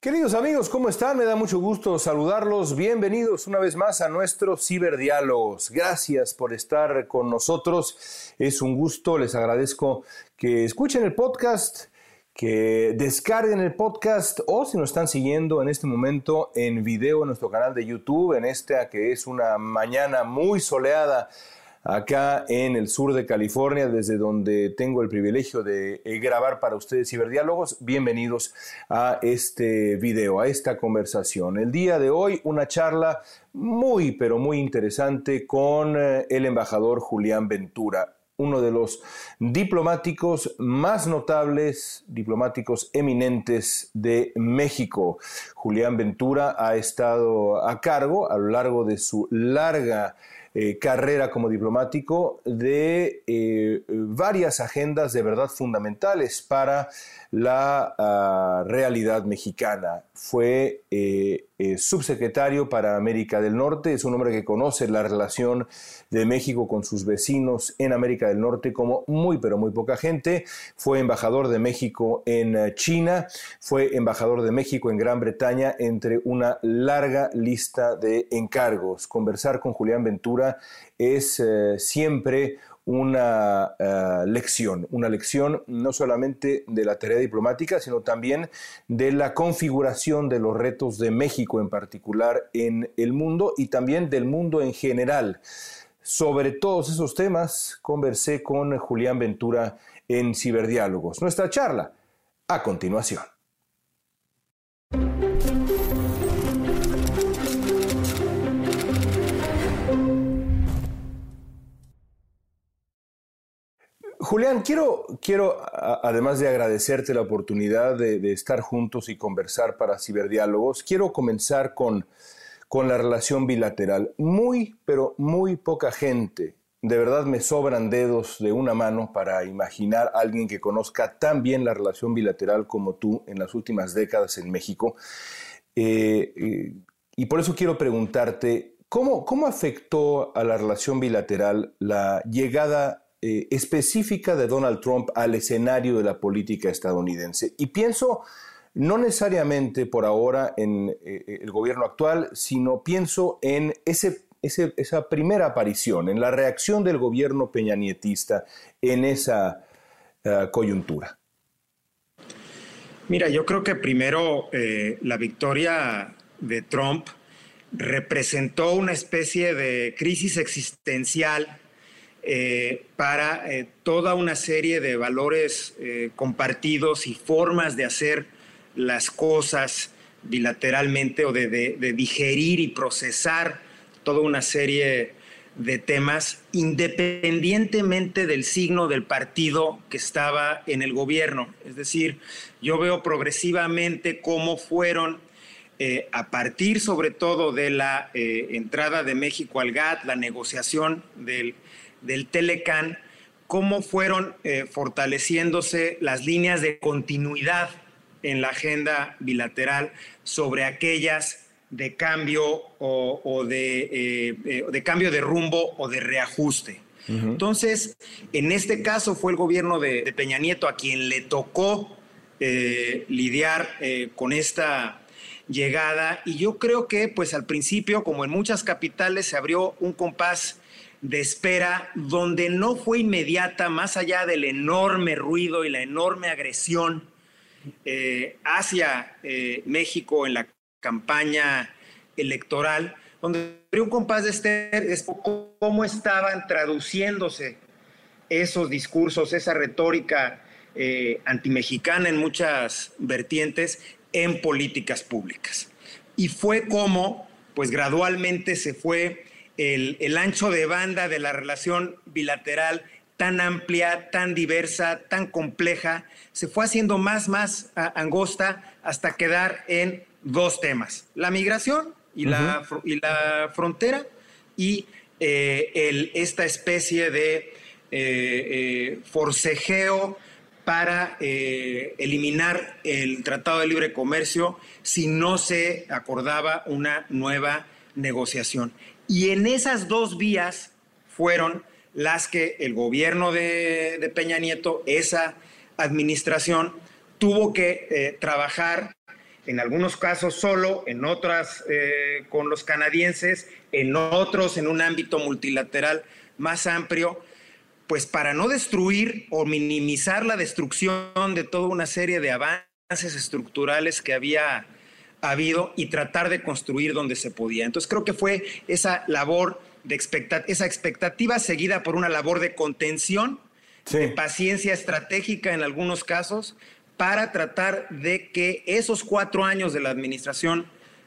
Queridos amigos, ¿cómo están? Me da mucho gusto saludarlos. Bienvenidos una vez más a nuestros ciberdiálogos. Gracias por estar con nosotros. Es un gusto. Les agradezco que escuchen el podcast, que descarguen el podcast o si nos están siguiendo en este momento en video en nuestro canal de YouTube, en esta que es una mañana muy soleada acá en el sur de California, desde donde tengo el privilegio de eh, grabar para ustedes ciberdiálogos. Bienvenidos a este video, a esta conversación. El día de hoy, una charla muy, pero muy interesante con eh, el embajador Julián Ventura uno de los diplomáticos más notables, diplomáticos eminentes de México. Julián Ventura ha estado a cargo a lo largo de su larga eh, carrera como diplomático de eh, varias agendas de verdad fundamentales para la ah, realidad mexicana. Fue eh, subsecretario para América del Norte, es un hombre que conoce la relación de México con sus vecinos en América del Norte como muy pero muy poca gente. Fue embajador de México en China, fue embajador de México en Gran Bretaña entre una larga lista de encargos. Conversar con Julián Ventura es eh, siempre una eh, lección, una lección no solamente de la tarea diplomática, sino también de la configuración de los retos de México en particular en el mundo y también del mundo en general. Sobre todos esos temas conversé con Julián Ventura en Ciberdiálogos. Nuestra charla a continuación. Julián, quiero, quiero, además de agradecerte la oportunidad de, estar juntos y conversar para ciberdiálogos, quiero comenzar con, con la relación bilateral. Muy, pero muy poca gente, de verdad me sobran dedos de una mano para imaginar a alguien que conozca tan bien la relación bilateral como tú en las últimas décadas en México. Eh, eh, y por eso quiero preguntarte, ¿cómo, ¿cómo afectó a la relación bilateral la llegada eh, específica de Donald Trump al escenario de la política estadounidense. Y pienso no necesariamente por ahora en eh, el gobierno actual, sino pienso en ese, esa primera aparición, en la reacción del gobierno peñanietista en esa eh, coyuntura. Mira, yo creo que primero la victoria de Trump representó una especie de crisis existencial eh, para eh, toda una serie de valores eh, compartidos y formas de hacer las cosas bilateralmente o de, digerir y procesar toda una serie de temas independientemente del signo del partido que estaba en el gobierno. Es decir, yo veo progresivamente cómo fueron, a partir sobre todo de la entrada de México al GATT, la negociación del del Telecan, cómo fueron eh, fortaleciéndose las líneas de continuidad en la agenda bilateral sobre aquellas de cambio o, de, eh, eh, de, cambio de rumbo o de reajuste. Entonces, en este caso fue el gobierno de, Peña Nieto a quien le tocó lidiar con esta llegada y yo creo que pues al principio, como en muchas capitales, se abrió un compás de espera donde no fue inmediata, más allá del enorme ruido y la enorme agresión eh, hacia eh, México en la campaña electoral, donde un compás de espera es cómo estaban traduciéndose esos discursos, esa retórica eh, antimexicana en muchas vertientes en políticas públicas. Y fue como, pues gradualmente se fue el, ancho de banda de la relación bilateral tan amplia, tan diversa, tan compleja, se fue haciendo más, más angosta hasta quedar en dos temas, la migración y, la, y la frontera y eh, esta especie de eh, eh, forcejeo para eliminar el Tratado de Libre Comercio si no se acordaba una nueva negociación. Y en esas dos vías fueron las que el gobierno de, Peña Nieto, esa administración, tuvo que eh, trabajar en algunos casos solo, en otras eh, con los canadienses, en otros en un ámbito multilateral más amplio, pues para no destruir o minimizar la destrucción de toda una serie de avances estructurales que había habido y tratar de construir donde se podía. Entonces creo que fue esa labor de esa expectativa seguida por una labor de contención, de paciencia estratégica en algunos casos, para tratar de que esos cuatro años de la administración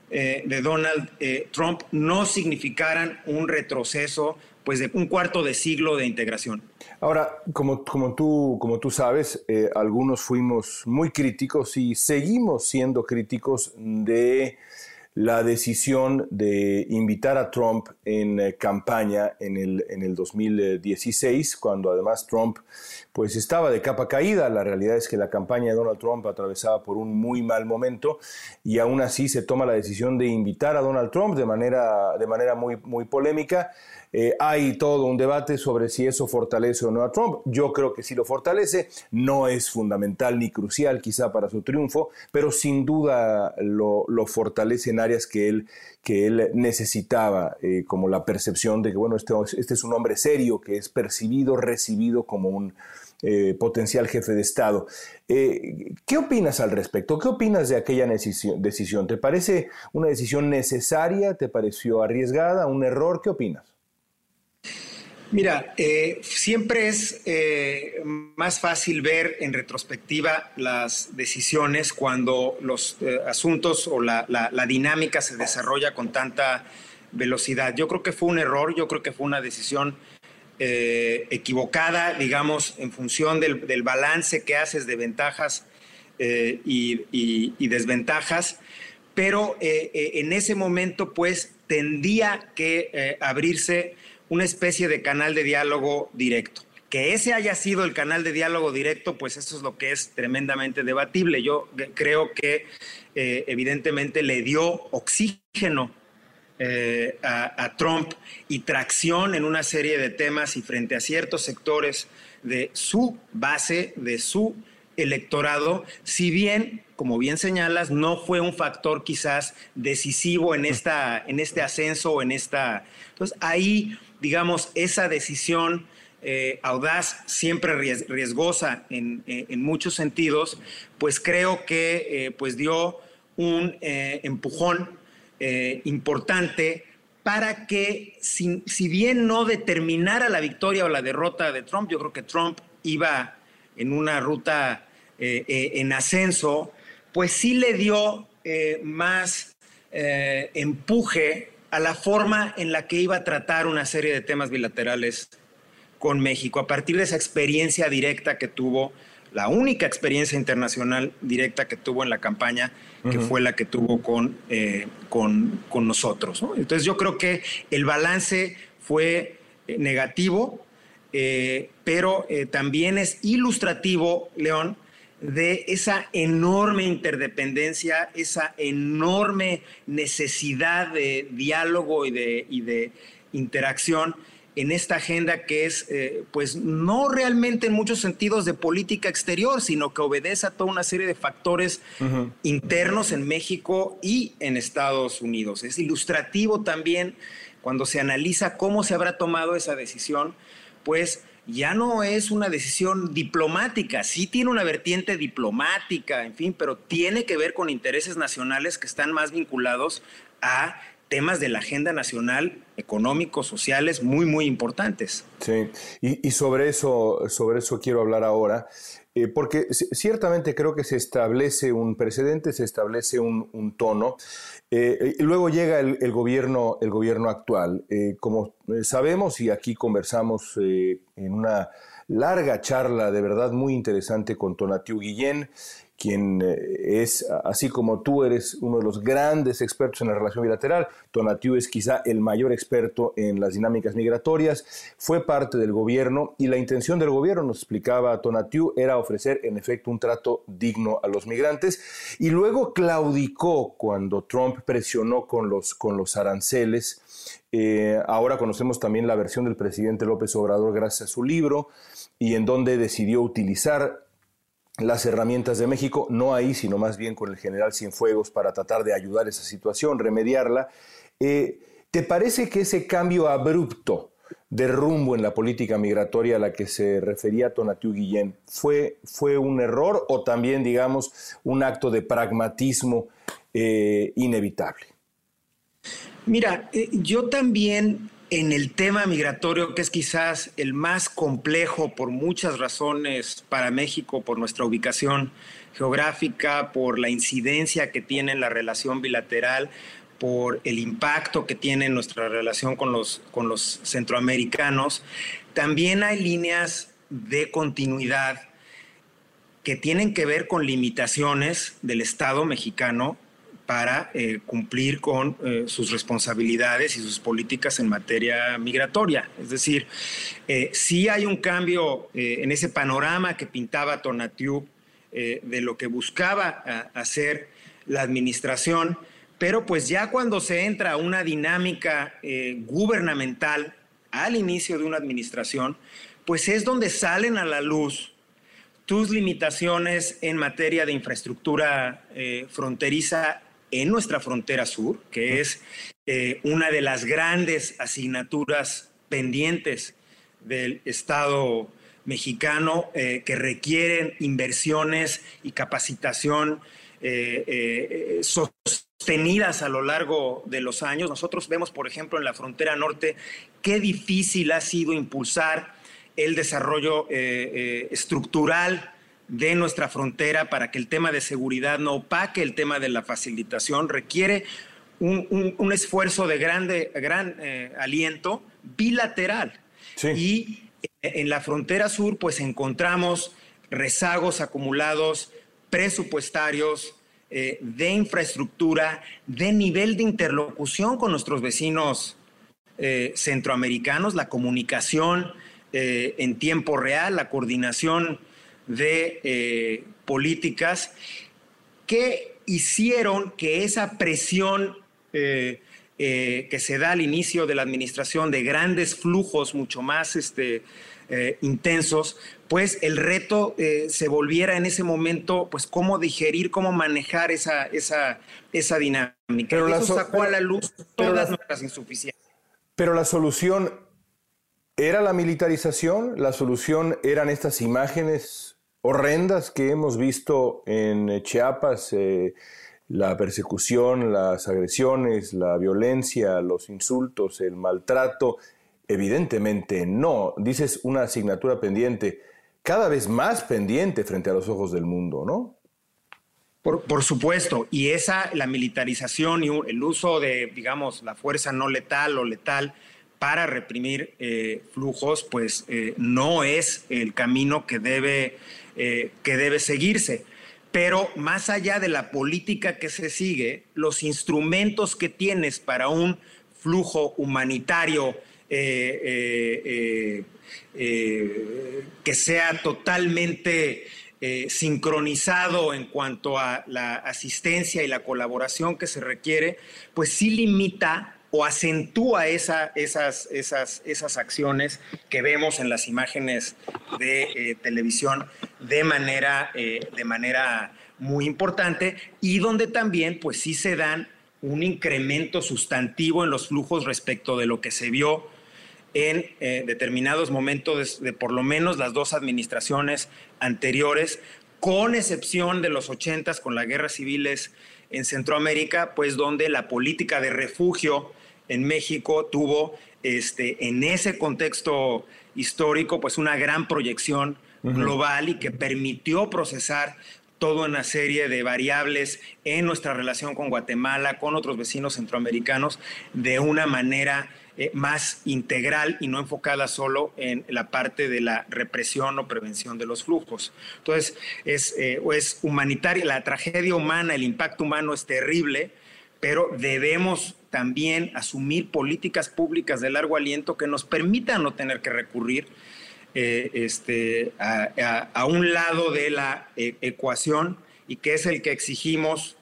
eh, de Donald eh, Trump no significaran un retroceso pues de un cuarto de siglo de integración. Ahora, como, como, tú, como tú sabes, eh, algunos fuimos muy críticos y seguimos siendo críticos de la decisión de invitar a Trump en eh, campaña en el, en el 2016, cuando además Trump pues estaba de capa caída. La realidad es que la campaña de Donald Trump atravesaba por un muy mal momento y aún así se toma la decisión de invitar a Donald Trump de manera, de manera muy, muy polémica. Eh, hay todo un debate sobre si eso fortalece o no a Trump. Yo creo que sí lo fortalece. No es fundamental ni crucial quizá para su triunfo, pero sin duda lo, fortalece en áreas que él, que él necesitaba, eh, como la percepción de que, bueno, este, este, es un hombre serio, que es percibido, recibido como un eh, potencial jefe de Estado. ¿Qué opinas al respecto? ¿Qué opinas de aquella decisión? ¿Te parece una decisión necesaria? ¿Te pareció arriesgada? ¿Un error? ¿Qué opinas? Mira, eh, siempre es eh, más fácil ver en retrospectiva las decisiones cuando los eh, asuntos o la, dinámica se desarrolla con tanta velocidad. Yo creo que fue un error, yo creo que fue una decisión equivocada, digamos, en función del, balance que haces de ventajas y, desventajas, pero en ese momento pues tendía que abrirse una especie de canal de diálogo directo. Que ese haya sido el canal de diálogo directo, pues eso es lo que es tremendamente debatible. Yo creo que eh, evidentemente le dio oxígeno eh, a, Trump y tracción en una serie de temas y frente a ciertos sectores de su base, de su electorado, si bien, como bien señalas, no fue un factor quizás decisivo en, esta, en este ascenso o en esta... Entonces ahí digamos, esa decisión eh, audaz, siempre riesgosa en, muchos sentidos, pues creo que eh, pues dio un eh, empujón importante para que, si, si, bien no determinara la victoria o la derrota de Trump, yo creo que Trump iba en una ruta en ascenso, pues sí le dio más empuje a la forma en la que iba a tratar una serie de temas bilaterales con México, a partir de esa experiencia directa que tuvo, la única experiencia internacional directa que tuvo en la campaña, que fue la que tuvo con, eh, con, nosotros. Entonces yo creo que el balance fue eh, negativo, eh, pero también es ilustrativo, León, de esa enorme interdependencia, esa enorme necesidad de diálogo y de, de interacción en esta agenda que es, eh, pues, no realmente en muchos sentidos de política exterior, sino que obedece a toda una serie de factores internos en México y en Estados Unidos. Es ilustrativo también cuando se analiza cómo se habrá tomado esa decisión, pues ya no es una decisión diplomática, sí tiene una vertiente diplomática, en fin, pero tiene que ver con intereses nacionales que están más vinculados a temas de la agenda nacional, económicos, sociales, muy, muy importantes. Sí, y, sobre, eso, sobre eso quiero hablar ahora, eh, porque ciertamente creo que se establece un precedente, se establece un, tono, eh, luego llega el, gobierno, el gobierno actual. Eh, como sabemos, y aquí conversamos en una larga charla de verdad muy interesante con Tonatiu Guillén quien eh, es, así como tú eres uno de los grandes expertos en la relación bilateral, Tonatiu es quizá el mayor experto en las dinámicas migratorias, fue parte del gobierno y la intención del gobierno, nos explicaba Tonatiu, era ofrecer en efecto un trato digno a los migrantes y luego claudicó cuando Trump presionó con los, con los aranceles. Eh, ahora conocemos también la versión del presidente López Obrador gracias a su libro y en donde decidió utilizar las herramientas de México, no ahí, sino más bien con el general Cienfuegos para tratar de ayudar esa situación, remediarla. Eh, ¿Te parece que ese cambio abrupto de rumbo en la política migratoria a la que se refería Tonatiu Guillén fue, fue un error o también, digamos, un acto de pragmatismo eh, inevitable? Mira, eh, yo también en el tema migratorio, que es quizás el más complejo por muchas razones para México, por nuestra ubicación geográfica, por la incidencia que tiene en la relación bilateral, por el impacto que tiene en nuestra relación con los, con los centroamericanos, también hay líneas de continuidad que tienen que ver con limitaciones del Estado mexicano para eh, cumplir con eh, sus responsabilidades y sus políticas en materia migratoria. Es decir, eh, sí hay un cambio en ese panorama que pintaba Tonatiu de lo que buscaba hacer la administración, pero pues ya cuando se entra a una dinámica gubernamental al inicio de una administración, pues es donde salen a la luz tus limitaciones en materia de infraestructura fronteriza en nuestra frontera sur, que es eh, una de las grandes asignaturas pendientes del Estado mexicano eh, que requieren inversiones y capacitación eh, sostenidas a lo largo de los años. Nosotros vemos, por ejemplo, en la frontera norte qué difícil ha sido impulsar el desarrollo estructural de nuestra frontera para que el tema de seguridad no opaque el tema de la facilitación, requiere un, esfuerzo de grande, gran eh, aliento bilateral. Y en la frontera sur, pues encontramos rezagos acumulados presupuestarios, eh, de infraestructura, de nivel de interlocución con nuestros vecinos eh, centroamericanos, la comunicación en tiempo real, la coordinación de eh, políticas que hicieron que esa presión eh, eh, que se da al inicio de la administración de grandes flujos mucho más este, intensos, pues el reto se volviera en ese momento, pues cómo digerir, cómo manejar esa, esa, esa dinámica. Pero eso sacó a la luz todas nuestras insuficiencias. Pero la solución era la militarización, la solución eran estas imágenes horrendas que hemos visto en Chiapas, eh, la persecución, las agresiones, la violencia, los insultos, el maltrato, evidentemente no. Dices una asignatura pendiente, cada vez más pendiente frente a los ojos del mundo, ¿no? Por, supuesto, y esa, la militarización y el uso de, digamos, la fuerza no letal o letal para reprimir eh, flujos, pues eh, no es el camino que debe eh, que debe seguirse. Pero más allá de la política que se sigue, los instrumentos que tienes para un flujo humanitario que sea totalmente sincronizado en cuanto a la asistencia y la colaboración que se requiere, pues sí limita o acentúa esa, esas, esas, esas acciones que vemos en las imágenes de eh, televisión de manera, eh, de manera muy importante y donde también pues sí se dan un incremento sustantivo en los flujos respecto de lo que se vio en eh, determinados momentos de, de, por lo menos las dos administraciones anteriores, con excepción de los ochentas con las guerras civiles en Centroamérica, pues donde la política de refugio en México tuvo este, en ese contexto histórico pues una gran proyección global y que permitió procesar toda una serie de variables en nuestra relación con Guatemala, con otros vecinos centroamericanos, de una manera eh, más integral y no enfocada solo en la parte de la represión o prevención de los flujos. Entonces, es, eh, es humanitaria, la tragedia humana, el impacto humano es terrible, pero debemos también asumir políticas públicas de largo aliento que nos permitan no tener que recurrir eh, este, a, un lado de la ecuación y que es el que exigimos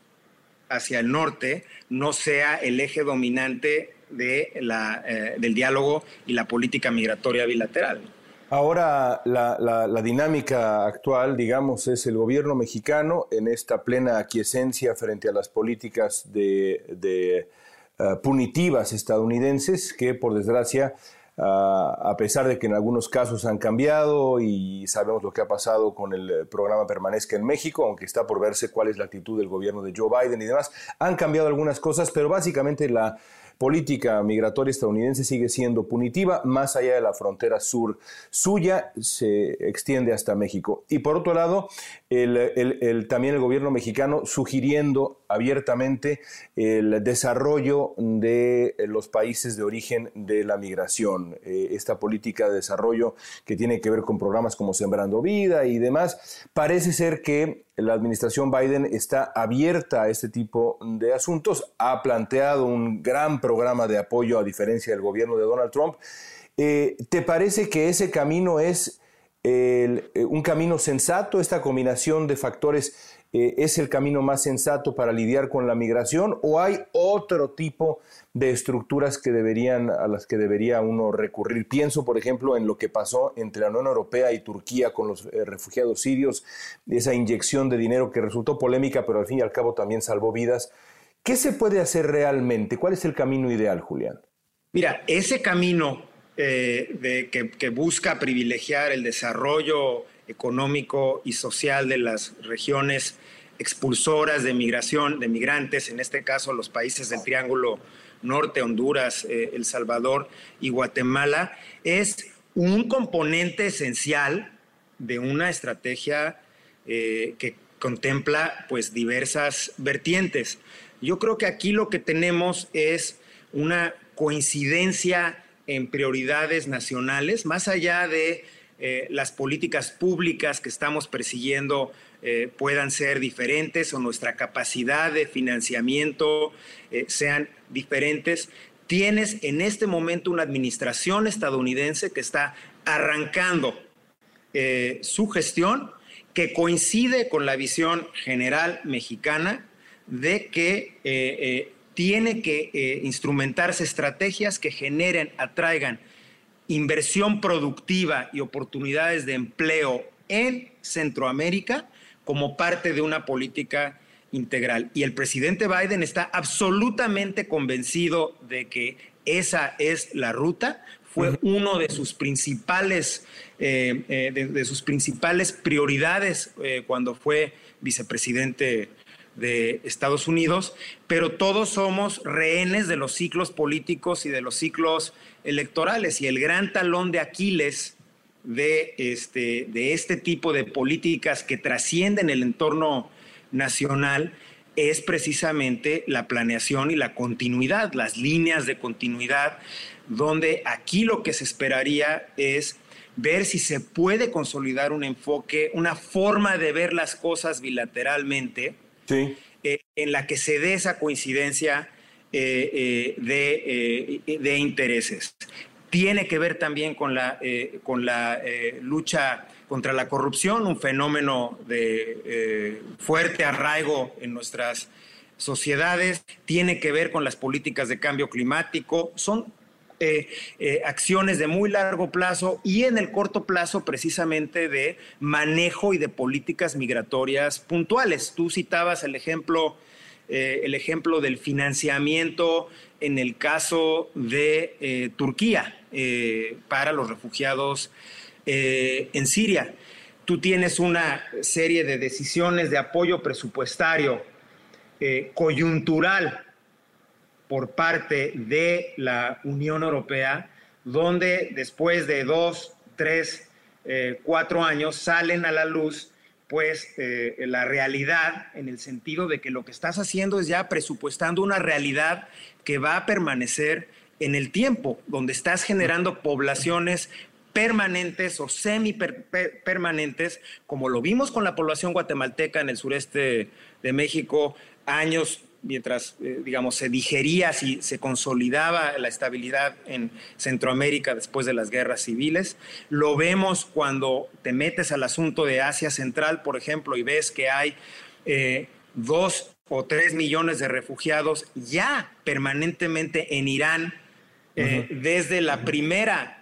hacia el norte, no sea el eje dominante de la, eh, del diálogo y la política migratoria bilateral. Ahora, la, dinámica actual, digamos, es el gobierno mexicano en esta plena aquiescencia frente a las políticas de, eh, punitivas estadounidenses que, por desgracia, ah, a pesar de que en algunos casos han cambiado y sabemos lo que ha pasado con el programa Permanezca en México, aunque está por verse cuál es la actitud del gobierno de Joe Biden y demás, han cambiado algunas cosas, pero básicamente la política migratoria estadounidense sigue siendo punitiva más allá de la frontera sur suya, se extiende hasta México. Y por otro lado, el, también el gobierno mexicano sugiriendo abiertamente el desarrollo de los países de origen de la migración. Eh, esta política de desarrollo que tiene que ver con programas como Sembrando Vida y demás, parece ser que la administración Biden está abierta a este tipo de asuntos, ha planteado un gran programa de apoyo a diferencia del gobierno de Donald Trump. Eh, ¿Te parece que ese camino es eh, un camino sensato, esta combinación de factores eh, es el camino más sensato para lidiar con la migración o hay otro tipo de estructuras que deberían, a las que debería uno recurrir? Pienso, por ejemplo, en lo que pasó entre la Unión Europea y Turquía con los eh, refugiados sirios, esa inyección de dinero que resultó polémica, pero al fin y al cabo también salvó vidas. ¿Qué se puede hacer realmente? ¿Cuál es el camino ideal, Julián? Mira, ese camino eh, de, que, busca privilegiar el desarrollo económico y social de las regiones expulsoras de migración, de migrantes, en este caso los países del Triángulo Norte, Honduras, eh, El Salvador y Guatemala, es un componente esencial de una estrategia eh, que contempla pues diversas vertientes. Yo creo que aquí lo que tenemos es una coincidencia en prioridades nacionales, más allá de eh, las políticas públicas que estamos persiguiendo eh, puedan ser diferentes o nuestra capacidad de financiamiento eh, sean diferentes. Tienes en este momento una administración estadounidense que está arrancando su gestión que coincide con la visión general mexicana de que tiene que instrumentarse estrategias que generen, atraigan inversión productiva y oportunidades de empleo en Centroamérica como parte de una política integral. Y el presidente Biden está absolutamente convencido de que esa es la ruta. Fue uno de sus principales, eh, eh, de, sus principales prioridades eh, cuando fue vicepresidente de Estados Unidos, pero todos somos rehenes de los ciclos políticos y de los ciclos electorales. Y el gran talón de Aquiles de este, de este tipo de políticas que trascienden el entorno nacional es precisamente la planeación y la continuidad, las líneas de continuidad, donde aquí lo que se esperaría es ver si se puede consolidar un enfoque, una forma de ver las cosas bilateralmente, eh, en la que se dé esa coincidencia eh, eh, de, intereses. Tiene que ver también con la, con la lucha contra la corrupción, un fenómeno de fuerte arraigo en nuestras sociedades, tiene que ver con las políticas de cambio climático, son eh, eh, acciones de muy largo plazo y en el corto plazo precisamente de manejo y de políticas migratorias puntuales. Tú citabas el ejemplo, eh, el ejemplo del financiamiento en el caso de Turquía para los refugiados en Siria. Tú tienes una serie de decisiones de apoyo presupuestario coyuntural por parte de la Unión Europea, donde después de dos, tres, eh, cuatro años salen a la luz pues la realidad en el sentido de que lo que estás haciendo es ya presupuestando una realidad que va a permanecer en el tiempo, donde estás generando poblaciones permanentes o semi-permanentes, como lo vimos con la población guatemalteca en el sureste de México, años mientras, eh, digamos, se digería, si se consolidaba la estabilidad en Centroamérica después de las guerras civiles. Lo vemos cuando te metes al asunto de Asia Central, por ejemplo, y ves que hay eh, dos o tres millones de refugiados ya permanentemente en Irán eh, desde la primera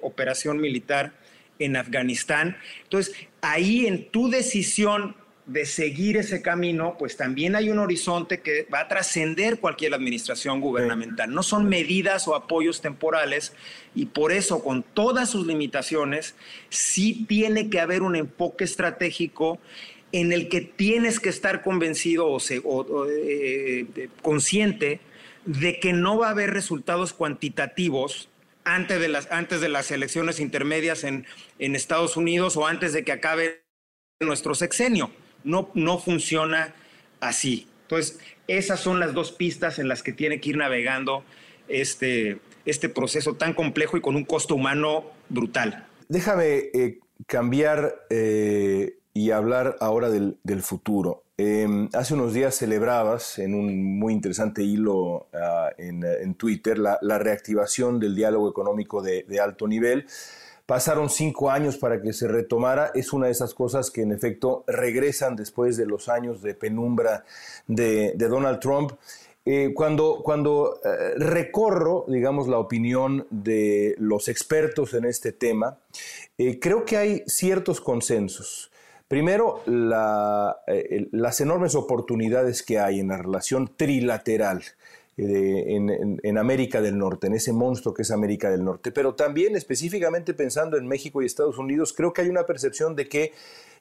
operación militar en Afganistán. Entonces, ahí en tu decisión de seguir ese camino, pues también hay un horizonte que va a trascender cualquier administración gubernamental. No son medidas o apoyos temporales y por eso, con todas sus limitaciones, sí tiene que haber un enfoque estratégico en el que tienes que estar convencido o, eh, consciente de que no va a haber resultados cuantitativos antes de las, antes de las elecciones intermedias en, en Estados Unidos o antes de que acabe nuestro sexenio. No, no funciona así. Entonces, esas son las dos pistas en las que tiene que ir navegando este, este proceso tan complejo y con un costo humano brutal. Déjame eh, cambiar eh, y hablar ahora del, del futuro. Em, hace unos días celebrabas en un muy interesante hilo ah, en, Twitter la, reactivación del diálogo económico de, alto nivel. Pasaron cinco años para que se retomara. Es una de esas cosas que en efecto regresan después de los años de penumbra de, Donald Trump. Eh, cuando cuando eh, recorro, digamos, la opinión de los expertos en este tema, eh, creo que hay ciertos consensos. Primero, las enormes oportunidades que hay en la relación trilateral eh, en, América del Norte, en ese monstruo que es América del Norte, pero también específicamente pensando en México y Estados Unidos, creo que hay una percepción de que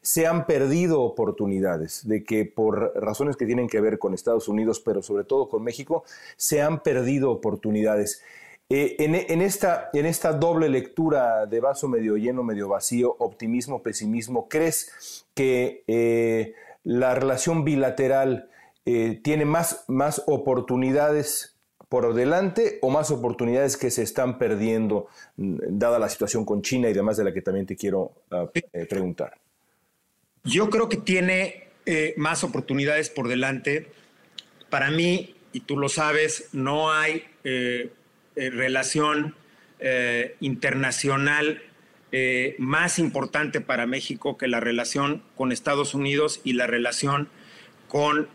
se han perdido oportunidades, de que por razones que tienen que ver con Estados Unidos, pero sobre todo con México, se han perdido oportunidades. Eh, en, esta, en esta doble lectura de vaso medio lleno, medio vacío, optimismo, pesimismo, ¿crees que eh, la relación bilateral eh, tiene más, más oportunidades por delante o más oportunidades que se están perdiendo, mm, dada la situación con China y demás, de la que también te quiero ah, preguntar? Yo creo que tiene más oportunidades por delante. Para mí, y tú lo sabes, no hay eh, relación eh, internacional eh, más importante para México que la relación con Estados Unidos y la relación con,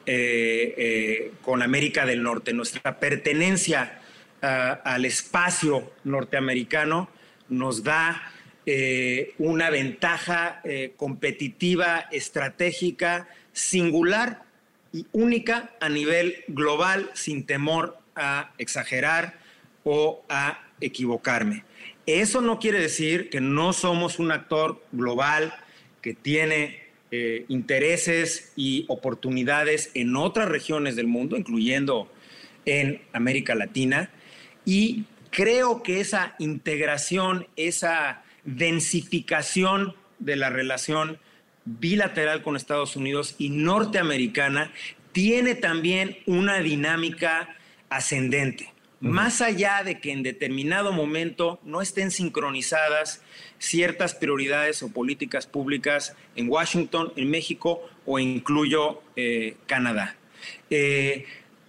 con América del Norte. Nuestra pertenencia al espacio norteamericano nos da una ventaja competitiva, estratégica, singular y única a nivel global, sin temor a exagerar o a equivocarme. Eso no quiere decir que no somos un actor global que tiene eh, intereses y oportunidades en otras regiones del mundo, incluyendo en América Latina. Y creo que esa integración, esa densificación de la relación bilateral con Estados Unidos y norteamericana tiene también una dinámica ascendente. Más allá de que en determinado momento no estén sincronizadas ciertas prioridades o políticas públicas en Washington, en México o incluyo eh, Canadá. Eh,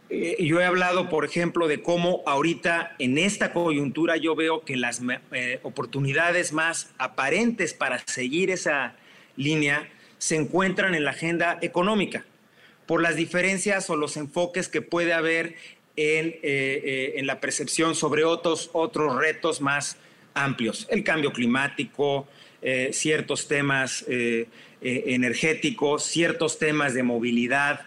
eh, yo he hablado, por ejemplo, de cómo ahorita en esta coyuntura yo veo que las oportunidades más aparentes para seguir esa línea se encuentran en la agenda económica por las diferencias o los enfoques que puede haber eh, eh, en, la percepción sobre otros, otros retos más amplios, el cambio climático, eh, ciertos temas energéticos, ciertos temas de movilidad,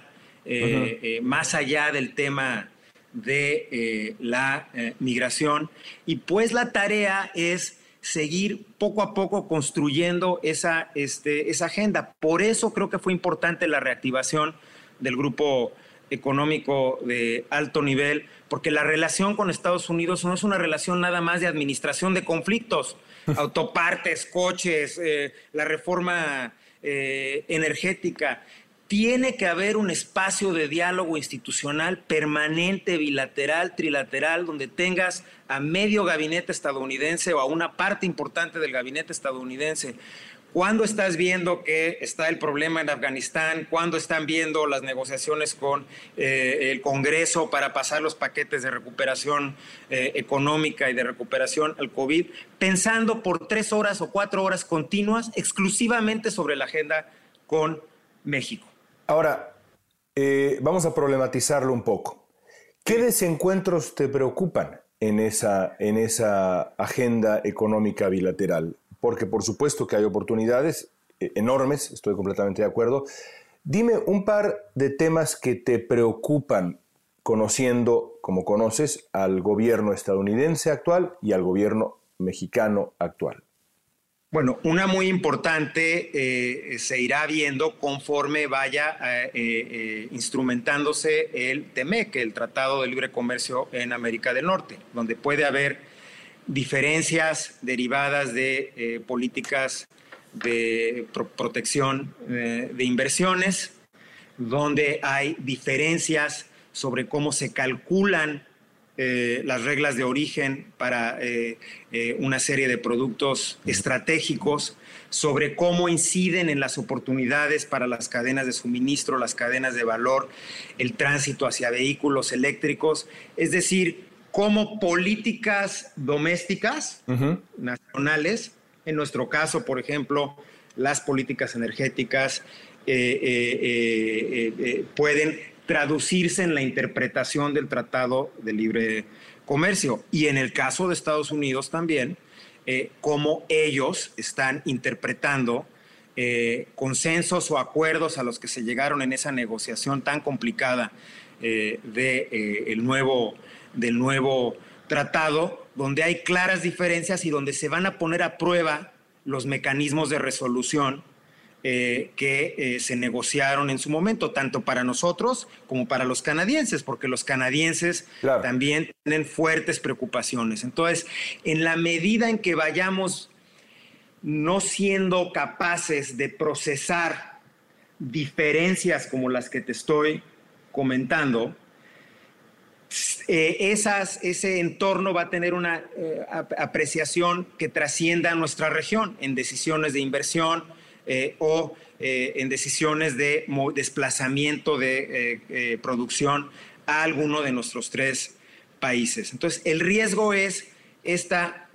más allá del tema de la migración. Y pues la tarea es seguir poco a poco construyendo esa, este, esa agenda. Por eso creo que fue importante la reactivación del grupo económico de alto nivel, porque la relación con Estados Unidos no es una relación nada más de administración de conflictos, autopartes, coches, eh, la reforma energética. Tiene que haber un espacio de diálogo institucional permanente, bilateral, trilateral, donde tengas a medio gabinete estadounidense o a una parte importante del gabinete estadounidense ¿Cuándo estás viendo que está el problema en Afganistán? ¿Cuándo están viendo las negociaciones con eh, el Congreso para pasar los paquetes de recuperación eh, económica y de recuperación al COVID? Pensando por tres horas o cuatro horas continuas exclusivamente sobre la agenda con México. Ahora, eh, vamos a problematizarlo un poco. ¿Qué desencuentros te preocupan en esa, en esa agenda económica bilateral? Porque por supuesto que hay oportunidades eh, enormes, estoy completamente de acuerdo. Dime un par de temas que te preocupan conociendo, como conoces, al gobierno estadounidense actual y al gobierno mexicano actual. Bueno, una muy importante eh, se irá viendo conforme vaya eh, instrumentándose el TEMEC, el Tratado de Libre Comercio en América del Norte, donde puede haber diferencias derivadas de eh, políticas de protección eh, de inversiones, donde hay diferencias sobre cómo se calculan eh, las reglas de origen para una serie de productos estratégicos, sobre cómo inciden en las oportunidades para las cadenas de suministro, las cadenas de valor, el tránsito hacia vehículos eléctricos, es decir, como políticas domésticas, nacionales, en nuestro caso, por ejemplo, las políticas energéticas eh, eh, eh, pueden traducirse en la interpretación del Tratado de Libre Comercio. Y en el caso de Estados Unidos también, cómo ellos están interpretando consensos o acuerdos a los que se llegaron en esa negociación tan complicada del de, el nuevo del nuevo tratado, donde hay claras diferencias y donde se van a poner a prueba los mecanismos de resolución eh, que eh, se negociaron en su momento, tanto para nosotros como para los canadienses, porque los canadienses también tienen fuertes preocupaciones. Entonces, en la medida en que vayamos no siendo capaces de procesar diferencias como las que te estoy comentando, eh, esas, ese entorno va a tener una eh, apreciación que trascienda nuestra región en decisiones de inversión eh, o en decisiones de desplazamiento de producción a alguno de nuestros tres países. Entonces, el riesgo es esta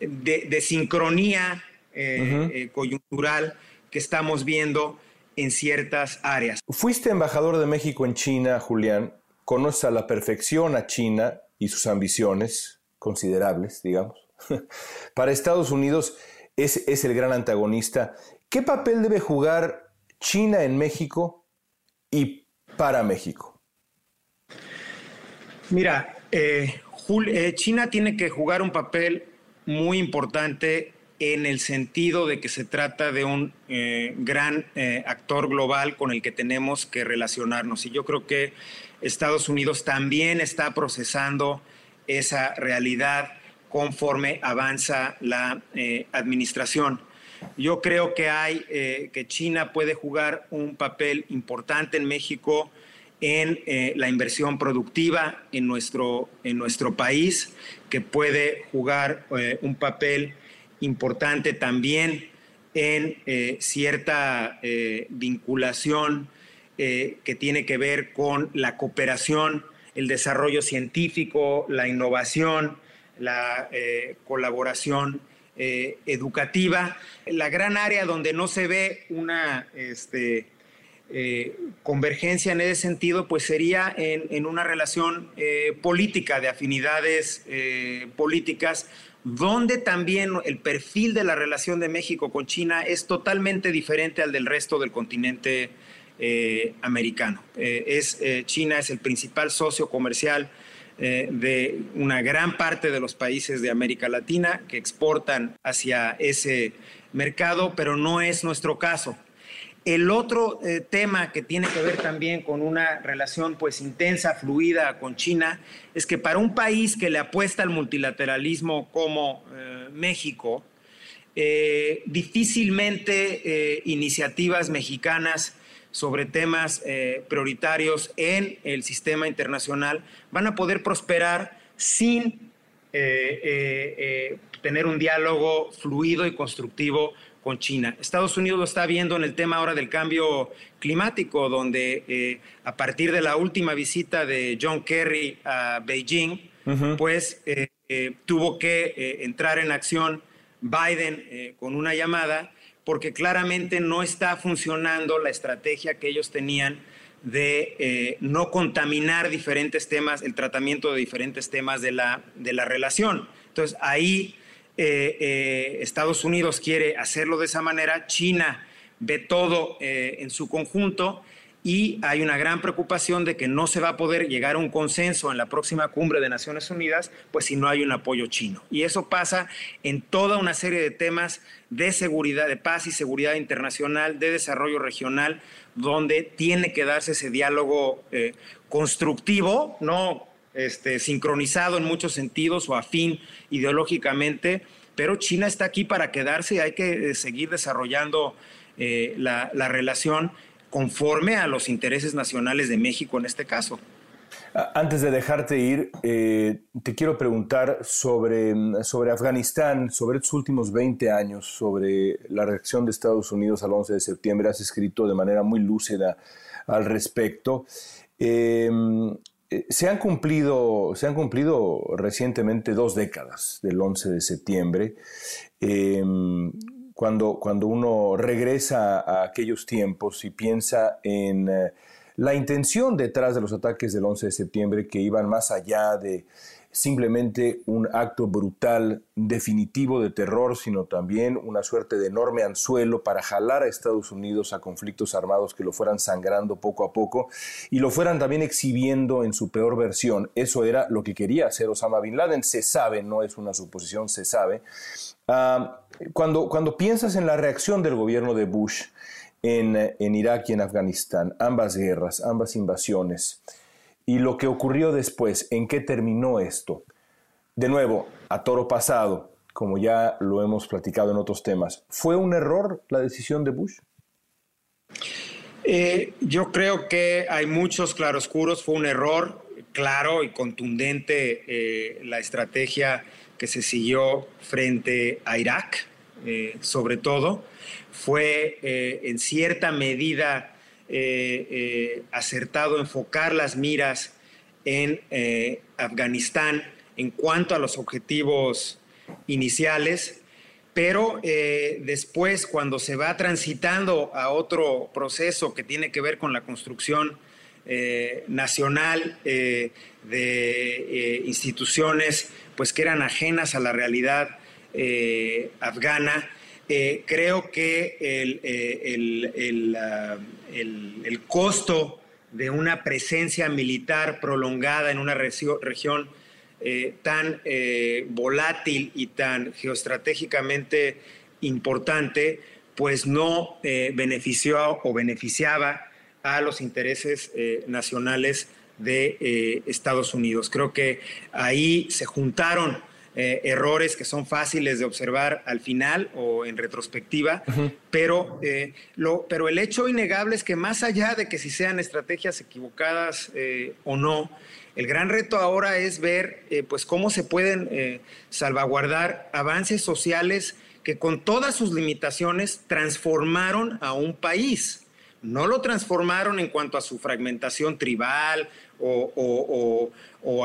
desincronía de, coyuntural que estamos viendo en ciertas áreas. Fuiste embajador de México en China, Julián conoce a la perfección a China y sus ambiciones considerables, digamos. Para Estados Unidos es, es, el gran antagonista. ¿Qué papel debe jugar China en México y para México? Mira, eh, eh, China tiene que jugar un papel muy importante en el sentido de que se trata de un eh, gran actor global con el que tenemos que relacionarnos. Y yo creo que Estados Unidos también está procesando esa realidad conforme avanza la eh, administración. Yo creo que hay eh, que China puede jugar un papel importante en México en eh, la inversión productiva en nuestro, en nuestro país, que puede jugar un papel importante también en cierta vinculación eh, que tiene que ver con la cooperación, el desarrollo científico, la innovación, la eh, colaboración eh, educativa. La gran área donde no se ve una este, convergencia en ese sentido, pues sería en, en una relación política, de afinidades políticas, donde también el perfil de la relación de México con China es totalmente diferente al del resto del continente eh, americano. Eh, es, eh, China es el principal socio comercial de una gran parte de los países de América Latina que exportan hacia ese mercado, pero no es nuestro caso. El otro tema que tiene que ver también con una relación pues intensa, fluida con China, es que para un país que le apuesta al multilateralismo como México, difícilmente iniciativas mexicanas sobre temas eh, prioritarios en el sistema internacional van a poder prosperar sin tener un diálogo fluido y constructivo con China. Estados Unidos lo está viendo en el tema ahora del cambio climático, donde a partir de la última visita de John Kerry a Beijing, pues tuvo que entrar en acción Biden eh, con una llamada porque claramente no está funcionando la estrategia que ellos tenían de eh, no contaminar diferentes temas, el tratamiento de diferentes temas de la, de la relación. Entonces ahí eh, Estados Unidos quiere hacerlo de esa manera, China ve todo en su conjunto y hay una gran preocupación de que no se va a poder llegar a un consenso en la próxima cumbre de Naciones Unidas, pues si no hay un apoyo chino. Y eso pasa en toda una serie de temas de seguridad, de paz y seguridad internacional, de desarrollo regional, donde tiene que darse ese diálogo eh, constructivo, no este, sincronizado en muchos sentidos o afín ideológicamente, pero China está aquí para quedarse y hay que eh, seguir desarrollando eh, la, la relación conforme a los intereses nacionales de México en este caso. Antes de dejarte ir, eh, te quiero preguntar sobre, sobre Afganistán, sobre estos últimos 20 años, sobre la reacción de Estados Unidos al 11 de septiembre. Has escrito de manera muy lúcida al respecto. Eh, eh, se, han cumplido, se han cumplido recientemente dos décadas del 11 de septiembre cuando, cuando uno regresa a aquellos tiempos y piensa en eh, la intención detrás de los ataques del 11 de septiembre que iban más allá de simplemente un acto brutal, definitivo de terror, sino también una suerte de enorme anzuelo para jalar a Estados Unidos a conflictos armados que lo fueran sangrando poco a poco y lo fueran también exhibiendo en su peor versión. Eso era lo que quería hacer Osama Bin Laden, se sabe, no es una suposición, se sabe. Ah, cuando, cuando piensas en la reacción del gobierno de Bush en, en Irak y en Afganistán, ambas guerras, ambas invasiones, y lo que ocurrió después, en qué terminó esto. De nuevo, a toro pasado, como ya lo hemos platicado en otros temas, ¿fue un error la decisión de Bush? Eh, yo creo que hay muchos claroscuros, fue un error claro y contundente eh, la estrategia que se siguió frente a Irak, eh, sobre todo, fue en cierta medida eh, eh, acertado enfocar las miras en eh, Afganistán en cuanto a los objetivos iniciales, pero después cuando se va transitando a otro proceso que tiene que ver con la construcción nacional de instituciones pues que eran ajenas a la realidad afgana, eh, creo que el, eh, ah, el, costo de una presencia militar prolongada en una región eh, tan volátil y tan geoestratégicamente importante, pues no benefició o beneficiaba a los intereses nacionales de Estados Unidos. Creo que ahí se juntaron eh, errores que son fáciles de observar al final o en retrospectiva, pero, eh, lo, pero el hecho innegable es que más allá de que si sean estrategias equivocadas eh, o no, el gran reto ahora es ver pues cómo se pueden salvaguardar avances sociales que con todas sus limitaciones transformaron a un país. No lo transformaron en cuanto a su fragmentación tribal o,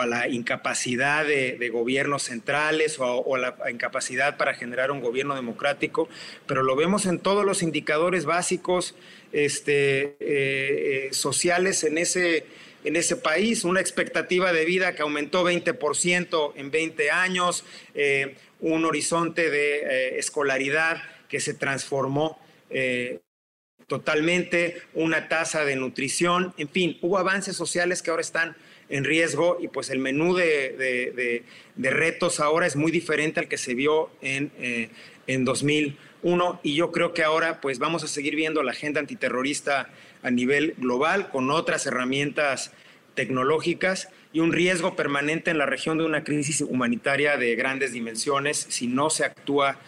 a la incapacidad de, gobiernos centrales o, a la incapacidad para generar un gobierno democrático, pero lo vemos en todos los indicadores básicos este, eh, eh, sociales en ese, en ese país, una expectativa de vida que aumentó 20% en 20 años, eh, un horizonte de escolaridad que se transformó totalmente, una tasa de nutrición, en fin, hubo avances sociales que ahora están en riesgo y pues el menú de, retos ahora es muy diferente al que se vio en, eh, en 2001 y yo creo que ahora pues vamos a seguir viendo la agenda antiterrorista a nivel global con otras herramientas tecnológicas y un riesgo permanente en la región de una crisis humanitaria de grandes dimensiones si no se actúa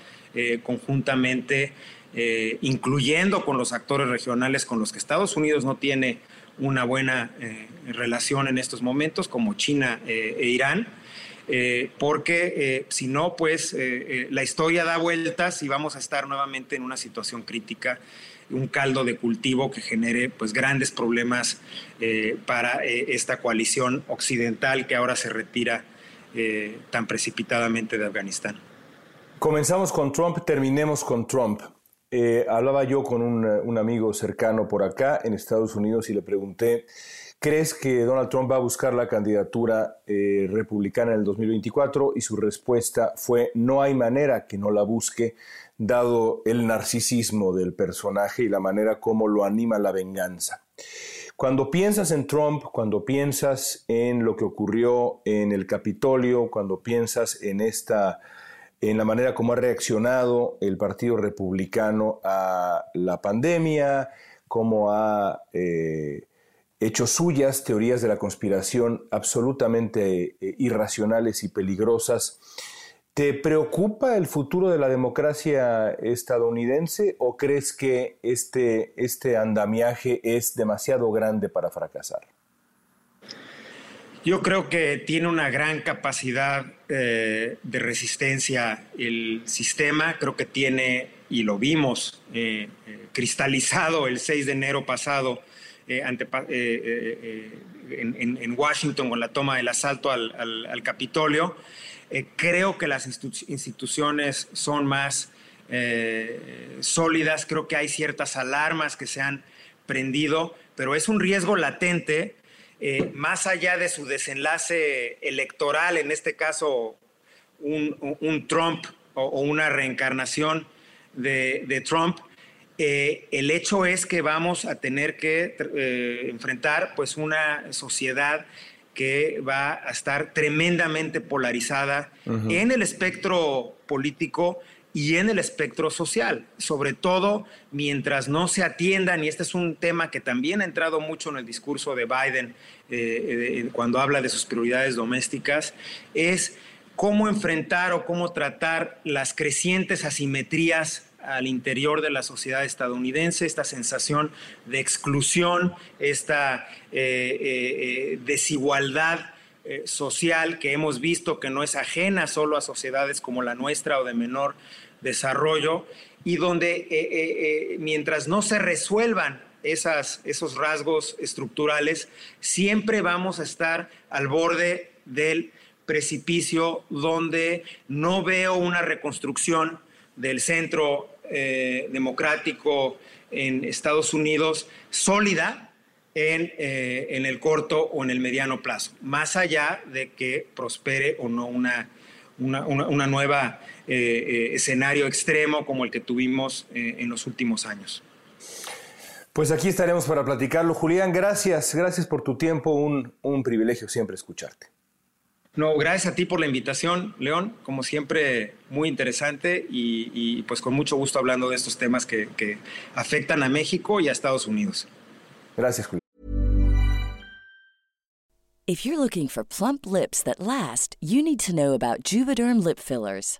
conjuntamente, incluyendo con los actores regionales con los que Estados Unidos no tiene una buena relación en estos momentos, como China e Irán. porque si no, pues la historia da vueltas y vamos a estar nuevamente en una situación crítica un caldo de cultivo que genere pues grandes problemas eh, para eh, esta coalición occidental que ahora se retira eh, tan precipitadamente de Afganistán. Comenzamos con Trump, terminemos con Trump. Hablaba yo con un, un, amigo cercano por acá en Estados Unidos y le pregunté, ¿crees que Donald Trump va a buscar la candidatura republicana en el 2024? Y su respuesta fue, no hay manera que no la busque dado el narcisismo del personaje y la manera como lo anima la venganza. Cuando piensas en Trump, cuando piensas en lo que ocurrió en el Capitolio, cuando piensas en esta en la manera como ha reaccionado el Partido Republicano a la pandemia, cómo ha eh, hecho suyas teorías de la conspiración absolutamente eh, irracionales y peligrosas, ¿Te preocupa el futuro de la democracia estadounidense o crees que este, este andamiaje es demasiado grande para fracasar? Yo creo que tiene una gran capacidad eh, de resistencia el sistema, creo que tiene, y lo vimos eh, eh, cristalizado el 6 de enero pasado ante, en, Washington con la toma del asalto al Capitolio, eh, creo que las instituciones son más sólidas, creo que hay ciertas alarmas que se han prendido, pero es un riesgo latente, eh, más allá de su desenlace electoral, en este caso un, Trump o, una reencarnación de, Trump, el hecho es que vamos a tener que enfrentar pues una sociedad que va a estar tremendamente polarizada en el espectro político y en el espectro social, sobre todo mientras no se atiendan, y este es un tema que también ha entrado mucho en el discurso de Biden eh, eh, cuando habla de sus prioridades domésticas, es cómo enfrentar o cómo tratar las crecientes asimetrías al interior de la sociedad estadounidense, esta sensación de exclusión, esta eh, desigualdad social que hemos visto que no es ajena solo a sociedades como la nuestra o de menor desarrollo, y donde mientras no se resuelvan esas, esos rasgos estructurales, siempre vamos a estar al borde del precipicio donde no veo una reconstrucción del centro eh, democrático en Estados Unidos sólida en, eh, en, el corto o en el mediano plazo, más allá de que prospere o no una, una, una, nueva eh, escenario extremo como el que tuvimos en los últimos años. Pues aquí estaremos para platicarlo. Julián, gracias, gracias por tu tiempo, un, un privilegio siempre escucharte. No, gracias a ti por la invitación, León. Como siempre, muy interesante y, pues con mucho gusto hablando de estos temas que, que afectan a México y a Estados Unidos. Gracias, Julio. If you're looking for plump lips that last, you need to know about Juvederm lip fillers.